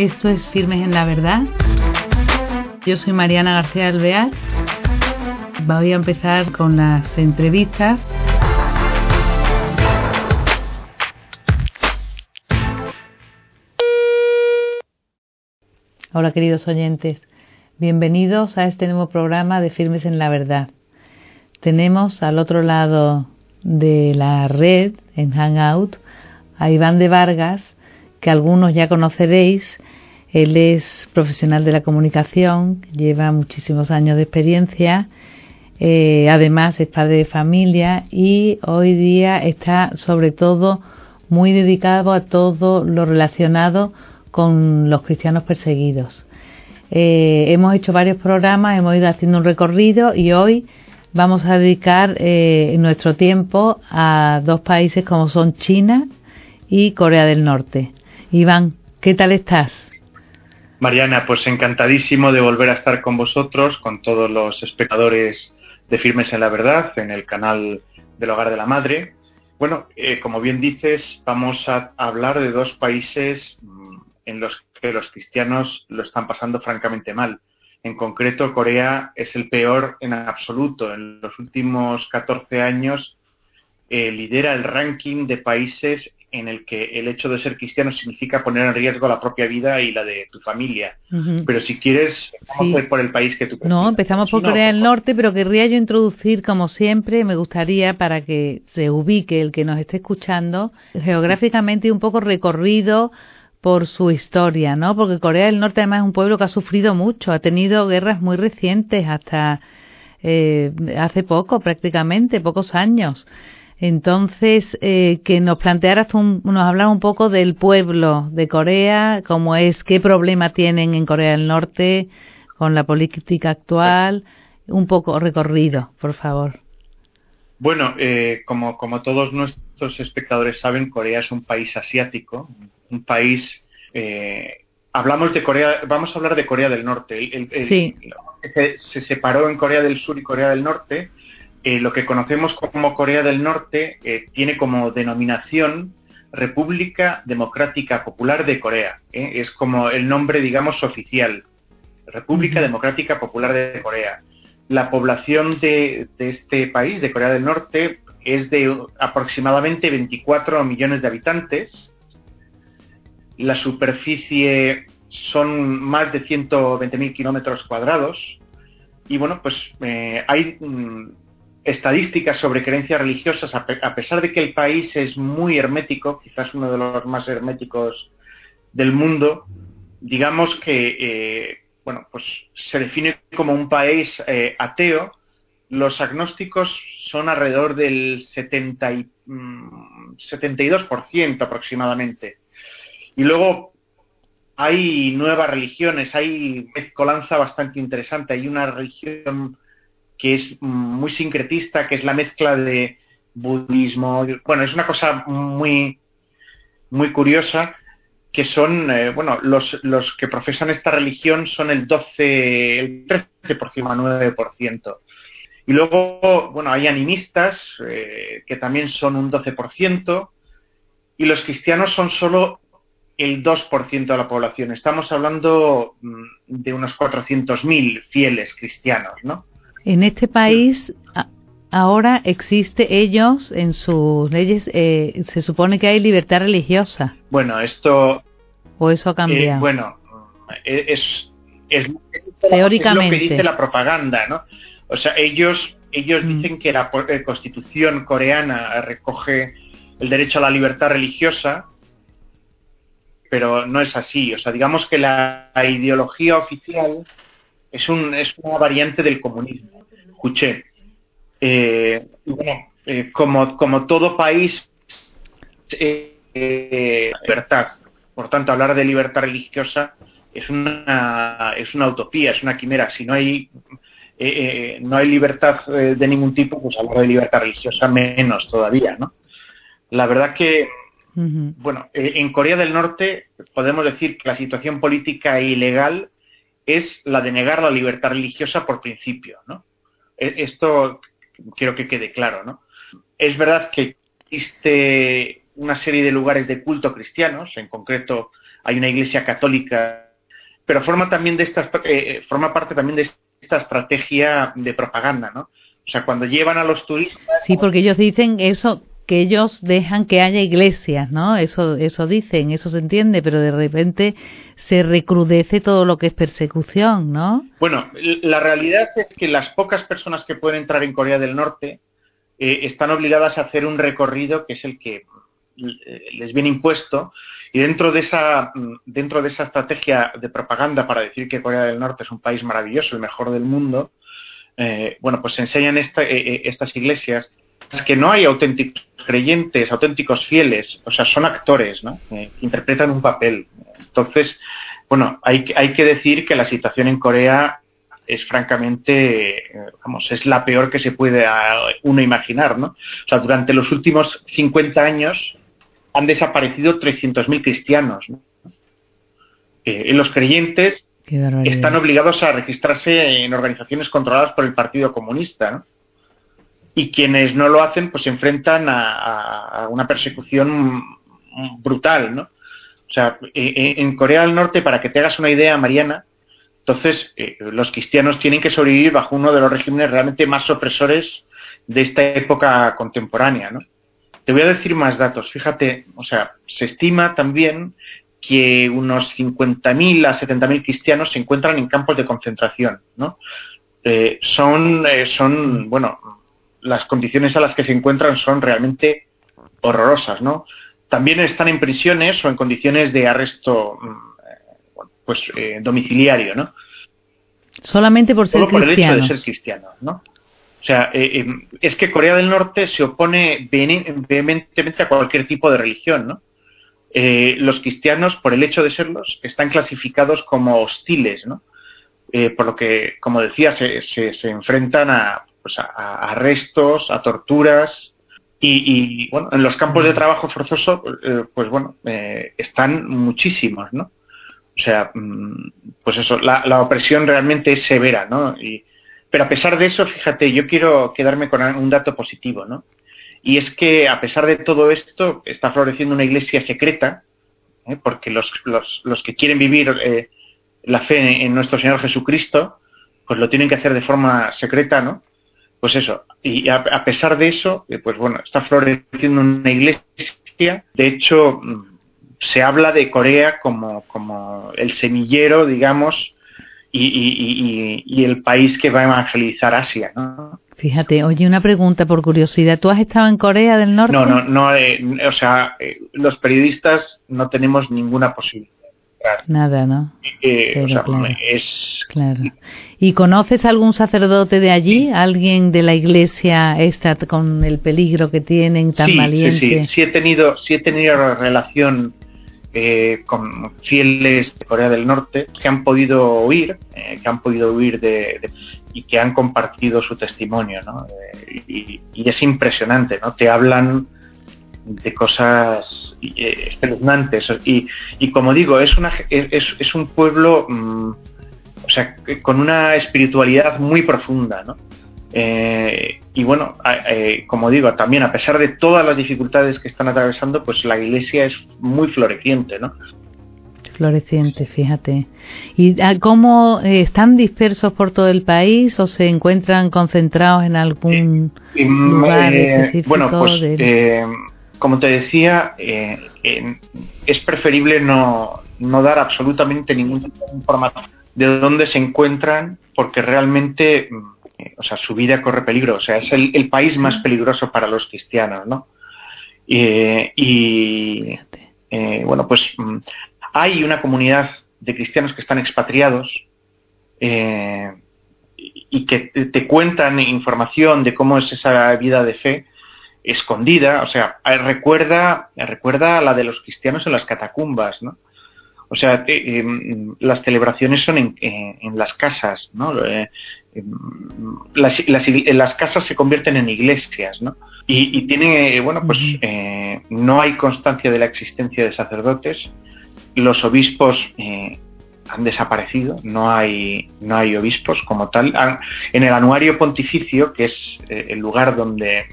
Esto es Firmes en la Verdad. Yo soy Mariana García Alvear. Voy a empezar con las entrevistas. Hola queridos oyentes, bienvenidos a este nuevo programa de Firmes en la Verdad. Tenemos al otro lado de la red, en Hangout, a Iván de Vargas, que algunos ya conoceréis. Él es profesional de la comunicación, lleva muchísimos años de experiencia, eh, además es padre de familia y hoy día está sobre todo muy dedicado a todo lo relacionado con los cristianos perseguidos. Eh, hemos hecho varios programas, hemos ido haciendo un recorrido y hoy vamos a dedicar eh, nuestro tiempo a dos países como son China y Corea del Norte. Iván, ¿qué tal estás? Mariana, pues encantadísimo de volver a estar con vosotros, con todos los espectadores de Firmes en la Verdad, en el canal del Hogar de la Madre. Bueno, eh, como bien dices, vamos a hablar de dos países mm, en los que los cristianos lo están pasando francamente mal. En concreto, Corea es el peor en absoluto. En los últimos 14 años eh, lidera el ranking de países en el que el hecho de ser cristiano significa poner en riesgo la propia vida y la de tu familia. Pero si quieres, vamos a ir por el país que tú. No, empezamos por Corea del Norte, pero querría yo introducir, como siempre, me gustaría para que se ubique el que nos esté escuchando, geográficamente un poco recorrido por su historia, ¿no? Porque Corea del Norte además es un pueblo que ha sufrido mucho, ha tenido guerras muy recientes, hasta eh, hace poco prácticamente, pocos años. Entonces, eh, que nos plantearas, un, nos hablar un poco del pueblo de Corea, cómo es, qué problema tienen en Corea del Norte con la política actual, un poco recorrido, por favor. Bueno, eh, como, como todos nuestros espectadores saben, Corea es un país asiático, un país. Eh, hablamos de Corea, vamos a hablar de Corea del Norte. sí. se, se, separó en Corea del Sur y Corea del Norte eh, lo que conocemos como Corea del Norte eh, tiene como denominación República Democrática Popular de Corea. ¿eh? Es como el nombre, digamos, oficial. República Democrática Popular de Corea. La población de, este país, de Corea del Norte, es de aproximadamente 24 millones de habitantes. La superficie son más de 120.000 kilómetros cuadrados. Y bueno, pues hay mm, estadísticas sobre creencias religiosas, a, pesar de que el país es muy hermético, quizás uno de los más herméticos del mundo, digamos que eh, bueno, pues se define como un país eh, ateo. Los agnósticos son alrededor del 70 y, 72% mm, aproximadamente. Y luego hay nuevas religiones, hay mezcolanza bastante interesante. Hay una religión que es muy sincretista, que es la mezcla de budismo. Bueno, es una cosa muy, muy curiosa que son, eh, bueno, los, los que profesan esta religión son el 12, el 13,9%. Y luego, bueno, hay animistas eh, que también son un 12%, y los cristianos son solo el 2% de la población. Estamos hablando mm, de unos 400.000 fieles cristianos, ¿no? En este país ahora existe ellos en sus leyes eh, se supone que hay libertad religiosa. Bueno, esto o eso ha cambiado. Eh, bueno, eh, es, es, teóricamente lo que dice la propaganda, ¿no? O sea, ellos ellos mm. dicen que la Constitución coreana recoge el derecho a la libertad religiosa, pero no es así. O sea, digamos que la ideología oficial es, un, es una variante del comunismo. Escuché. Eh, bueno, eh, como, como todo país, eh, libertad. Por tanto, hablar de libertad religiosa es una, es una utopía, es una quimera. Si no hay, no hay libertad de ningún tipo, pues hablar de libertad religiosa menos todavía, ¿no? La verdad que, bueno, en Corea del Norte podemos decir que la situación política e ilegal es la de negar la libertad religiosa por principio, ¿no? E, esto quiero que quede claro, ¿no? Es verdad que existe una serie de lugares de culto cristianos, en concreto hay una iglesia católica, pero forma también de esta, eh, forma parte también de esta estrategia de propaganda, ¿no? O sea, cuando llevan a los turistas. Sí, porque ellos dicen eso, que ellos dejan que haya iglesias, ¿no? Eso, eso dicen, eso se entiende, pero de repente se recrudece todo lo que es persecución, ¿no? Bueno, la realidad es que las pocas personas que pueden entrar en Corea del Norte eh, están obligadas a hacer un recorrido que es el que eh, les viene impuesto y dentro de esa dentro de esa estrategia de propaganda para decir que Corea del Norte es un país maravilloso, el mejor del mundo, eh, bueno, pues se enseñan estas iglesias que no hay auténticos creyentes, auténticos fieles, o sea, son actores, ¿no? interpretan un papel. Entonces, bueno, hay, hay que decir que la situación en Corea es francamente, vamos, es la peor que se puede uno imaginar, ¿no? O sea, durante los últimos 50 años han desaparecido 300.000 cristianos, ¿no? Eh, los creyentes están obligados a registrarse en organizaciones controladas por el Partido Comunista, ¿no? Y quienes no lo hacen, pues se enfrentan a, una persecución brutal, ¿no? O sea, e, e, en Corea del Norte, para que te hagas una idea, Mariana, entonces, eh, los cristianos tienen que sobrevivir bajo uno de los regímenes realmente más opresores de esta época contemporánea, ¿no? Te voy a decir más datos. Fíjate, o sea, se estima también que unos 50.000 a 70.000 cristianos se encuentran en campos de concentración, ¿no? Eh, son, eh, son, bueno, las condiciones a las que se encuentran son realmente horrorosas, ¿no? También están en prisiones o en condiciones de arresto mm, pues eh, domiciliario, ¿no? Solamente por ser Solo por el hecho de ser cristiano, ¿no? O sea, eh, eh, es que Corea del Norte se opone vehementemente a cualquier tipo de religión, ¿no? los cristianos, por el hecho de serlos, están clasificados como hostiles, ¿no? por lo que, como decía, se, se, enfrentan a, pues a, arrestos, a torturas, y, bueno, en los campos de trabajo forzoso, pues bueno, están muchísimos, ¿no? O sea, mm, pues eso, la, opresión realmente es severa, ¿no? Y, pero a pesar de eso, fíjate, yo quiero quedarme con un dato positivo, ¿no? Y es que a pesar de todo esto, está floreciendo una iglesia secreta, ¿eh? porque los, los, los, que quieren vivir eh, la fe en, nuestro Señor Jesucristo, pues lo tienen que hacer de forma secreta, ¿no? Pues eso, y a, a pesar de eso, eh, pues bueno, está floreciendo una iglesia, de hecho, mm, se habla de Corea como, como el semillero, digamos, y, el país que va a evangelizar Asia, ¿no? Fíjate, oye, una pregunta por curiosidad. ¿Tú has estado en Corea del Norte? No, no, no. Eh, o sea, eh, los periodistas no tenemos ninguna posibilidad. Nada, ¿no? Eh, o sea, es... Claro. ¿Y conoces algún sacerdote de allí? ¿Alguien de la iglesia esta con el peligro que tienen tan valiente? Sí, sí, sí he tenido, sí he tenido relación eh, con fieles de Corea del Norte que han podido huir, eh, que han podido huir de, y que han compartido su testimonio, ¿no? Eh, y, es impresionante, ¿no? Te hablan de cosas espeluznantes y, y como digo, es, una, es, es un pueblo, mm, o sea, con una espiritualidad muy profunda, ¿no? Eh, y bueno, eh, como digo, también a pesar de todas las dificultades que están atravesando, pues la iglesia es muy floreciente, ¿no? Floreciente, fíjate. ¿Y ah, cómo eh, están dispersos por todo el país o se encuentran concentrados en algún lugar específico? Bueno, pues como te decía, es preferible no, no dar absolutamente ningún tipo de información de dónde se encuentran, porque realmente o sea, su vida corre peligro, o sea, es el, país más peligroso para los cristianos, ¿no? y eh, bueno, pues mm, hay una comunidad de cristianos que están expatriados eh, y que te cuentan información de cómo es esa vida de fe escondida, o sea, recuerda, recuerda la de los cristianos en las catacumbas, ¿no? O sea, eh, las celebraciones son en, en, las casas, ¿no? las, las, casas se convierten en iglesias, ¿no? Y, tiene, bueno, pues eh, no hay constancia de la existencia de sacerdotes. Los obispos eh, han desaparecido, no hay, no hay obispos como tal. En el anuario pontificio, que es eh, el lugar donde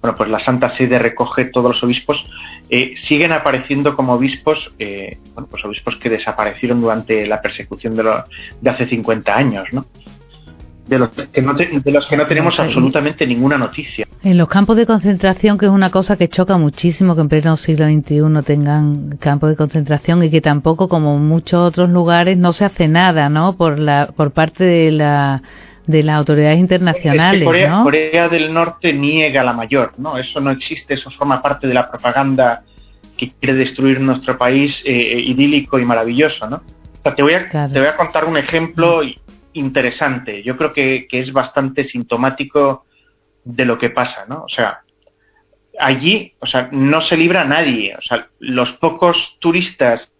bueno, pues la Santa Sede recoge todos los obispos, eh, siguen apareciendo como obispos, eh, bueno, pues obispos que desaparecieron durante la persecución de, de hace 50 años, ¿no? De los que no, de los que no tenemos absolutamente ninguna noticia. En los campos de concentración, que es una cosa que choca muchísimo que en pleno siglo XXI tengan campos de concentración y que tampoco, como muchos otros lugares, no se hace nada, ¿no? Por la por parte de la de las autoridades internacionales. Corea, del Norte niega la mayor, ¿no? Eso no existe, eso forma parte de la propaganda que quiere destruir nuestro país eh, eh, idílico y maravilloso, ¿no? te voy a, te voy a contar un ejemplo interesante. Yo creo que, es bastante sintomático de lo que pasa, ¿no? O sea, allí, o sea, no se libra nadie. O sea, los pocos turistas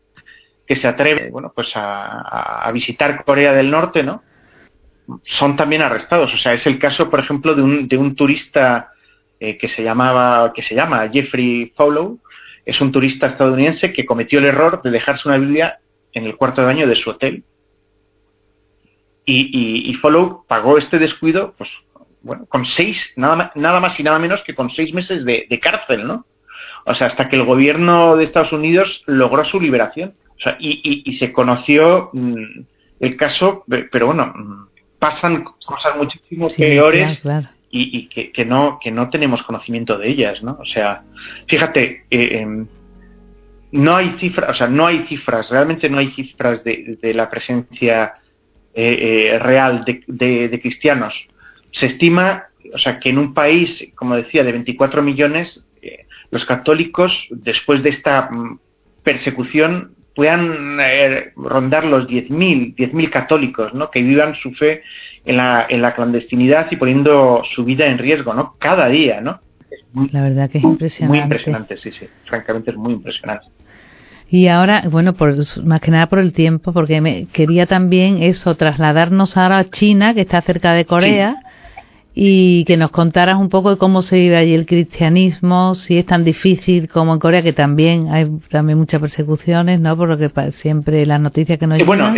que se atreven, bueno, pues a, visitar Corea del Norte, ¿no? Son también arrestados. O sea, es el caso, por ejemplo, de un, de un turista eh, que se llamaba, que se llama Jeffrey Follow. Es un turista estadounidense que cometió el error de dejarse una Biblia en el cuarto de baño de su hotel y, Follow pagó este descuido, pues, bueno, con seis, nada, nada más y nada menos que con seis meses de, cárcel, ¿no? O sea, hasta que el gobierno de Estados Unidos logró su liberación. O sea, y, se conoció mm, el caso, pero bueno, mm, pasan cosas muchísimo peores y, que, no, que no tenemos conocimiento de ellas, ¿no? O sea, fíjate, eh, em, no hay cifras, o sea, no hay cifras, realmente no hay cifras de la presencia eh, eh, real de, cristianos. Se estima, o sea, que en un país, como decía, de 24 millones, eh, los católicos, después de esta mm, persecución, puedan rondar los 10.000, 10.000 católicos, ¿no? Que vivan su fe en la, en la clandestinidad y poniendo su vida en riesgo, ¿no? Cada día, ¿no? la verdad que es impresionante. Muy impresionante, sí, sí. Francamente es muy impresionante. Y ahora, bueno, por, más que nada por el tiempo, porque me quería también eso, trasladarnos ahora a China, que está cerca de Corea, y que nos contaras un poco de cómo se vive allí el cristianismo, si es tan difícil como en Corea, que también hay también muchas persecuciones, ¿no? Por lo que siempre las noticias que nos bueno,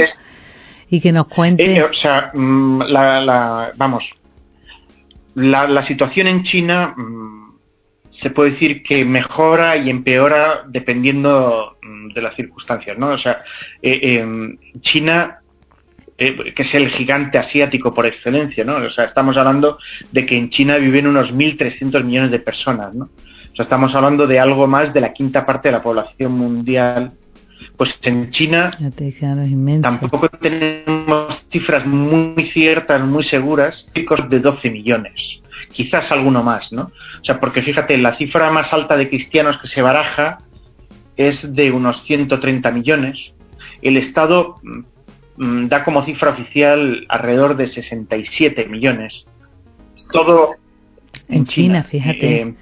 y que nos cuente. Eh, o sea, mm, la, vamos, la, la situación en China mm, se puede decir que mejora y empeora dependiendo mm, de las circunstancias, ¿no? O sea, eh, em, China, eh, que es el gigante asiático por excelencia, ¿no? O sea, estamos hablando de que en China viven unos 1.300 millones de personas, ¿no? O sea, estamos hablando de algo más de la quinta parte de la población mundial. Pues en China tampoco tenemos cifras muy ciertas, muy seguras, de 12 millones quizás alguno más, ¿no? O sea, porque fíjate, la cifra más alta de cristianos que se baraja es de unos 130 millones. El Estado mm, mm, da como cifra oficial alrededor de 67 millones. Todo en, China, fíjate. Eh,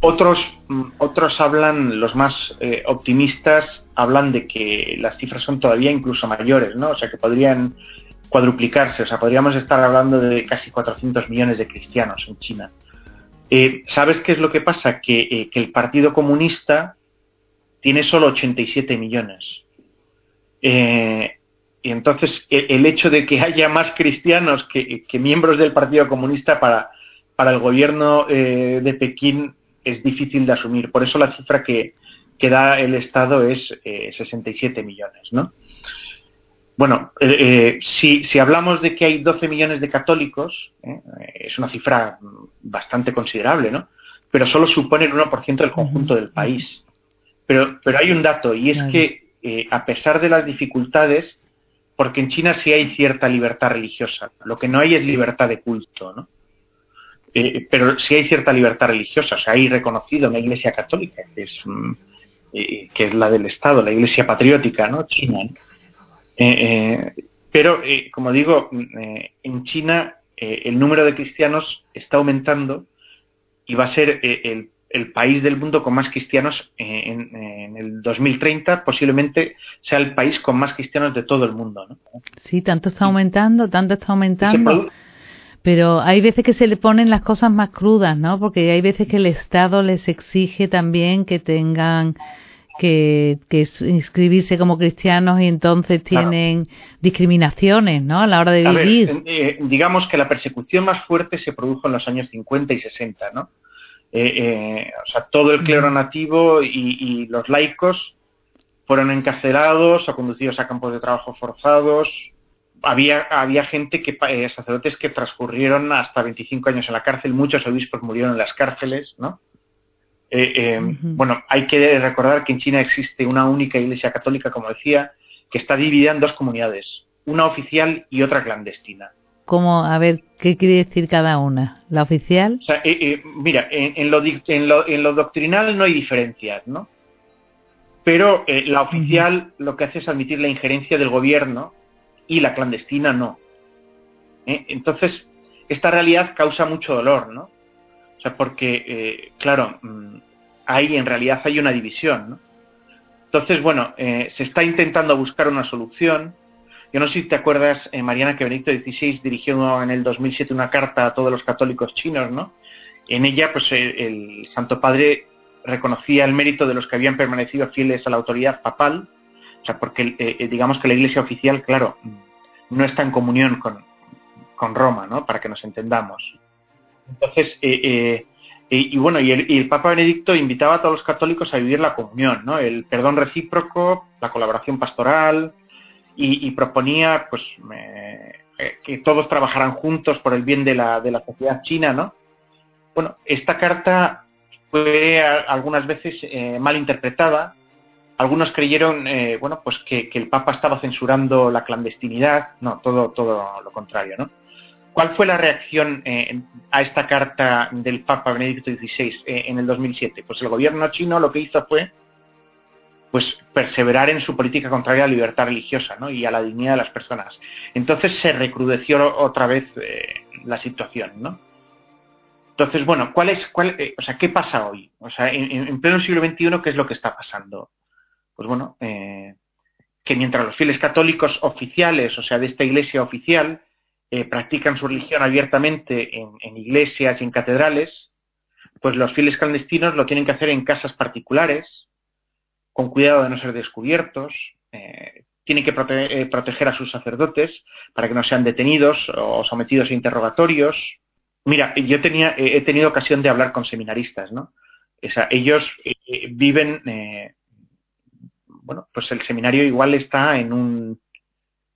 otros, mm, otros hablan, los más eh, optimistas, hablan de que las cifras son todavía incluso mayores, ¿no? O sea, que podrían cuadruplicarse, o sea, podríamos estar hablando de casi 400 millones de cristianos en China. Eh, ¿Sabes qué es lo que pasa? Que, eh, el Partido Comunista tiene solo 87 millones. Eh, y entonces el, hecho de que haya más cristianos que, miembros del Partido Comunista para, para el gobierno de Pekín es difícil de asumir. Por eso la cifra que, que da el Estado es 67 millones, ¿no? Bueno, eh, eh, si, si, hablamos de que hay 12 millones de católicos, eh, es una cifra bastante considerable, ¿no? Pero solo supone el 1% del conjunto del país. Pero, pero hay un dato, y es que a pesar de las dificultades, porque en China sí hay cierta libertad religiosa, lo que no hay es libertad de culto, ¿no? pero sí hay cierta libertad religiosa, o sea, hay reconocido una iglesia católica, que es, mm, que es la del Estado, la iglesia patriótica, ¿no? China, ¿no? Eh, eh, pero, eh, como digo, en China el número de cristianos está aumentando y va a ser el, país del mundo con más cristianos en, el 2030, posiblemente sea el país con más cristianos de todo el mundo. ¿no? Sí, tanto está aumentando, tanto está aumentando. Pero hay veces que se le ponen las cosas más crudas, ¿no? Porque hay veces que el Estado les exige también que tengan que, inscribirse como cristianos y entonces tienen discriminaciones, ¿no? A la hora de vivir. Eh, digamos que la persecución más fuerte se produjo en los años 50 y 60, ¿no? Eh, eh, o sea, todo el clero nativo y, los laicos fueron encarcelados o conducidos a campos de trabajo forzados. Había, había gente que, sacerdotes que transcurrieron hasta 25 años en la cárcel, muchos obispos murieron en las cárceles, ¿no? Eh, eh, bueno, hay que recordar que en China existe una única iglesia católica, como decía, que está dividida en dos comunidades, una oficial y otra clandestina. ¿Cómo? A ver, ¿qué quiere decir cada una? ¿La oficial? Eh, mira, en, lo, en, lo, doctrinal no hay diferencias, ¿no? Pero la oficial lo que hace es admitir la injerencia del gobierno y la clandestina no. Entonces, esta realidad causa mucho dolor, ¿no? O sea, porque, eh, claro, mm, ahí en realidad hay una división, ¿no? Entonces, bueno, eh, se está intentando buscar una solución. Yo no sé si te acuerdas, eh, Mariana, que Benedicto XVI dirigió en el 2007 una carta a todos los católicos chinos, ¿no? En ella, pues el, Santo Padre reconocía el mérito de los que habían permanecido fieles a la autoridad papal, o sea, porque digamos que la Iglesia oficial, claro, no está en comunión con, con Roma, ¿no? Para que nos entendamos. Entonces, eh, eh, y, bueno, y el, Papa Benedicto invitaba a todos los católicos a vivir la comunión, ¿no? El perdón recíproco, la colaboración pastoral, y, proponía, pues, eh, que todos trabajaran juntos por el bien de la, de la sociedad china, ¿no? Bueno, esta carta fue algunas veces mal interpretada. Algunos creyeron, bueno, pues que, que, el Papa estaba censurando la clandestinidad. No, todo, todo lo contrario, ¿no? ¿Cuál fue la reacción eh, a esta carta del Papa Benedicto XVI eh, en el 2007? Pues el gobierno chino lo que hizo fue pues perseverar en su política contraria a la libertad religiosa y a la dignidad de las personas. Entonces se recrudeció otra vez eh, la situación, ¿no? Entonces, bueno, ¿cuál es, cuál, o sea, ¿qué pasa hoy? O sea, en, pleno siglo XXI, ¿qué es lo que está pasando? Pues bueno, que mientras los fieles católicos oficiales, o sea, de esta iglesia oficial, eh, practican su religión abiertamente en, iglesias y en catedrales, pues los fieles clandestinos lo tienen que hacer en casas particulares, con cuidado de no ser descubiertos, eh, tienen que eh, proteger a sus sacerdotes para que no sean detenidos o sometidos a interrogatorios. Mira, yo tenía, he tenido ocasión de hablar con seminaristas, ¿no? ellos viven, bueno, pues el seminario igual está en un,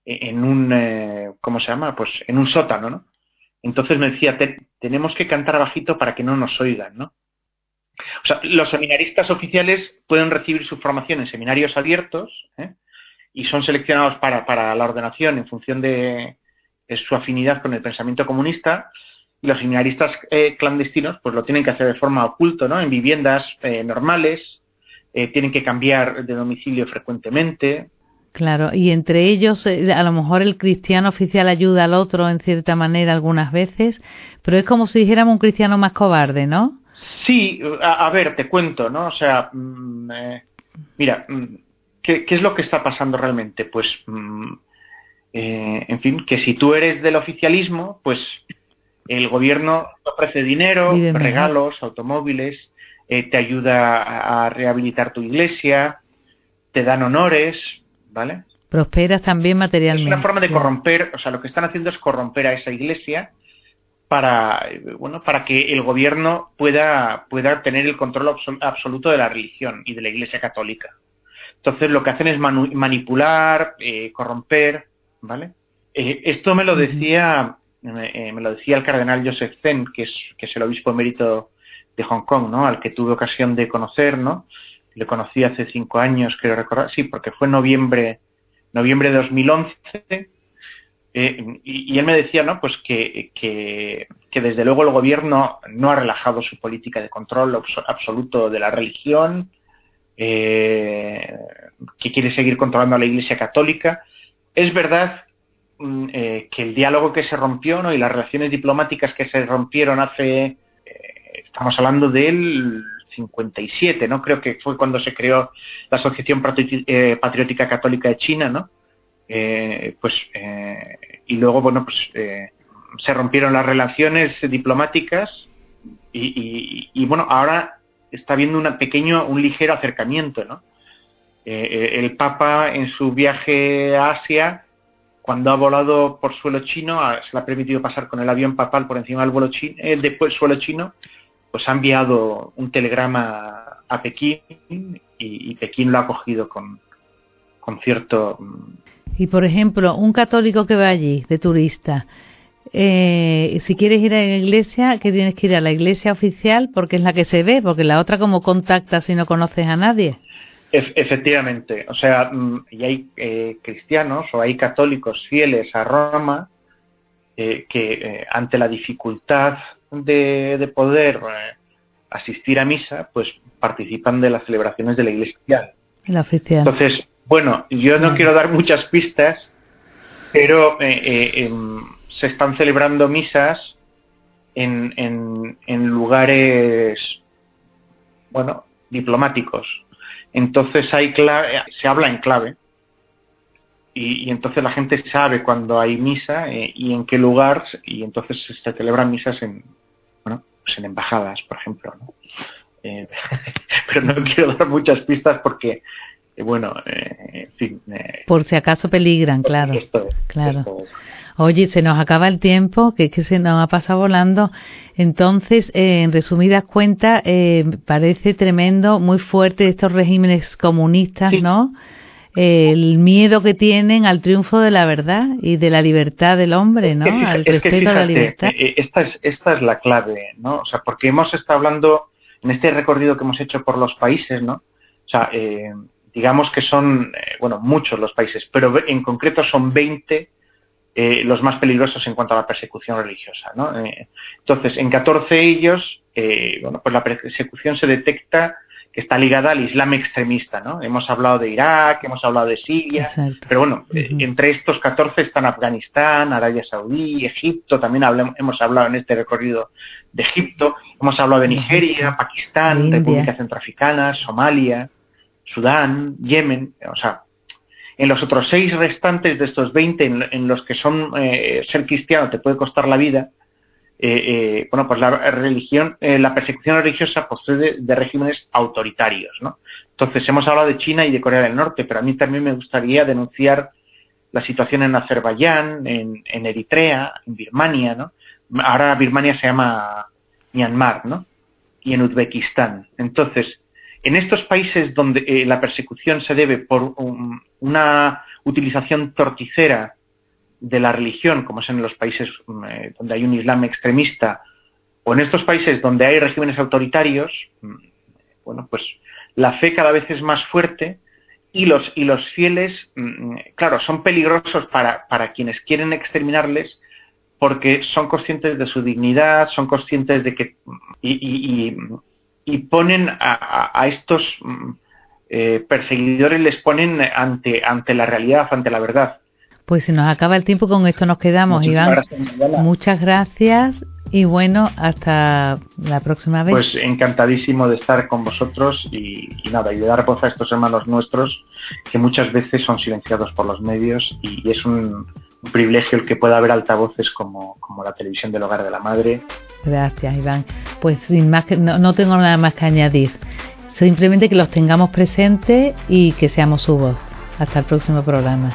en un, eh, ¿cómo se llama? Pues en un sótano, ¿no? Entonces me decía, tenemos que cantar bajito para que no nos oigan, ¿no? O sea, los seminaristas oficiales pueden recibir su formación en seminarios abiertos ¿eh? y son seleccionados para, para, la ordenación en función de, su afinidad con el pensamiento comunista y los seminaristas eh, clandestinos pues lo tienen que hacer de forma oculta, ¿no? En viviendas normales, tienen que cambiar de domicilio frecuentemente, Claro, y entre ellos eh, a lo mejor el cristiano oficial ayuda al otro en cierta manera algunas veces, pero es como si dijéramos un cristiano más cobarde, ¿no? Sí, a, ver, te cuento, ¿no? O sea, mm, eh, mira, mm, ¿qué, es lo que está pasando realmente? Pues, mm, eh, en fin, que si tú eres del oficialismo, pues el gobierno te ofrece dinero, regalos, automóviles, te ayuda a rehabilitar tu iglesia, te dan honores, ¿vale? Prosperas también materialmente. Es una forma de corromper, o sea, lo que están haciendo es corromper a esa iglesia para, bueno, para que el gobierno pueda, pueda tener el control absoluto de la religión y de la iglesia católica. Entonces lo que hacen es manipular, eh, corromper, ¿vale? Eh, esto me lo decía, eh, me lo decía el cardenal Joseph Zen, que es, que es el obispo emérito de Hong Kong, ¿no? Al que tuve ocasión de conocer, ¿no? Le conocí hace cinco años, quiero recordar, sí, porque fue noviembre, noviembre de 2011, eh, y, él me decía, ¿no? Pues que, que, desde luego el gobierno no ha relajado su política de control absoluto de la religión, eh, que quiere seguir controlando a la Iglesia Católica. Es verdad mm, eh, que el diálogo que se rompió, ¿no? Y las relaciones diplomáticas que se rompieron hace, estamos hablando del 57, ¿no? Creo que fue cuando se creó la Asociación eh, Patriótica Católica de China, ¿no? Eh, pues, eh, y luego, bueno, pues se rompieron las relaciones diplomáticas y, bueno, ahora está habiendo un pequeño, un ligero acercamiento, ¿no? el Papa en su viaje a Asia, cuando ha volado por suelo chino, se le ha permitido pasar con el avión papal por encima del vuelo suelo chino, pues ha enviado un telegrama a Pekín y, Pekín lo ha cogido con, con cierto... Mm, y por ejemplo, un católico que va allí de turista, eh, si quieres ir a la iglesia, que tienes que ir a la iglesia oficial porque es la que se ve, porque la otra como contacta si no conoces a nadie. efectivamente, o sea, mm, y hay eh, cristianos o hay católicos fieles a Roma eh, que ante la dificultad de, poder asistir a misa, pues participan de las celebraciones de la iglesia La. Entonces, bueno, yo no quiero dar muchas pistas, pero em, se están celebrando misas en, en, lugares, bueno, diplomáticos. Entonces hay clave, se habla en clave y, entonces la gente sabe cuando hay misa eh, y en qué lugar y entonces se celebran misas en, bueno, pues en embajadas, por ejemplo. Eh, pero no quiero dar muchas pistas porque eh, bueno, en fin. por si acaso peligran, claro. claro. Oye, se nos acaba el tiempo, que es que se nos ha pasado volando. Entonces, eh, en resumidas cuentas, eh, parece tremendo, muy fuerte estos regímenes comunistas, ¿no? El miedo que tienen al triunfo de la verdad y de la libertad del hombre, ¿no? al respeto a la libertad. Eh, esta es, esta es la clave, ¿no? O sea, porque hemos estado hablando en este recorrido que hemos hecho por los países, ¿no? O sea, digamos que son, bueno, muchos los países, pero en concreto son 20 eh, los más peligrosos en cuanto a la persecución religiosa. ¿no? Eh, entonces, en 14 ellos, eh, bueno, pues la persecución se detecta que está ligada al Islam extremista. ¿no? Hemos hablado de Irak, hemos hablado de Siria, pero bueno, entre estos 14 están Afganistán, Arabia Saudí, Egipto, también hemos hablado en este recorrido de Egipto, hemos hablado de Nigeria, Pakistán, República Centroafricana, Somalia, Sudán, Yemen, o sea, en los otros seis restantes de estos 20 en, los que son eh, ser cristiano te puede costar la vida, eh, eh, bueno, pues la religión, la persecución religiosa procede de, regímenes autoritarios, ¿no? Entonces hemos hablado de China y de Corea del Norte, pero a mí también me gustaría denunciar la situación en Azerbaiyán, en, Eritrea, en Birmania, ¿no? Ahora Birmania se llama Myanmar, ¿no? Y en Uzbekistán. Entonces, en estos países donde eh, la persecución se debe por una utilización torticera de la religión, como es en los países mm, eh, donde hay un Islam extremista, o en estos países donde hay regímenes autoritarios, mm, bueno, pues la fe cada vez es más fuerte y los, y los fieles, mm, claro, son peligrosos para, para quienes quieren exterminarles porque son conscientes de su dignidad, son conscientes de que y, y ponen a, estos mm, eh, perseguidores, les ponen ante, ante la realidad, ante la verdad. Pues se nos acaba el tiempo, con esto nos quedamos, Iván. Muchas gracias y bueno, hasta la próxima vez. Pues encantadísimo de estar con vosotros y, nada, y de dar voz a estos hermanos nuestros que muchas veces son silenciados por los medios y es un, privilegio el que pueda haber altavoces como, como la televisión del hogar de la madre Gracias, Iván. Pues sin más que, no, tengo nada más que añadir. Simplemente que los tengamos presentes y que seamos su voz. Hasta el próximo programa.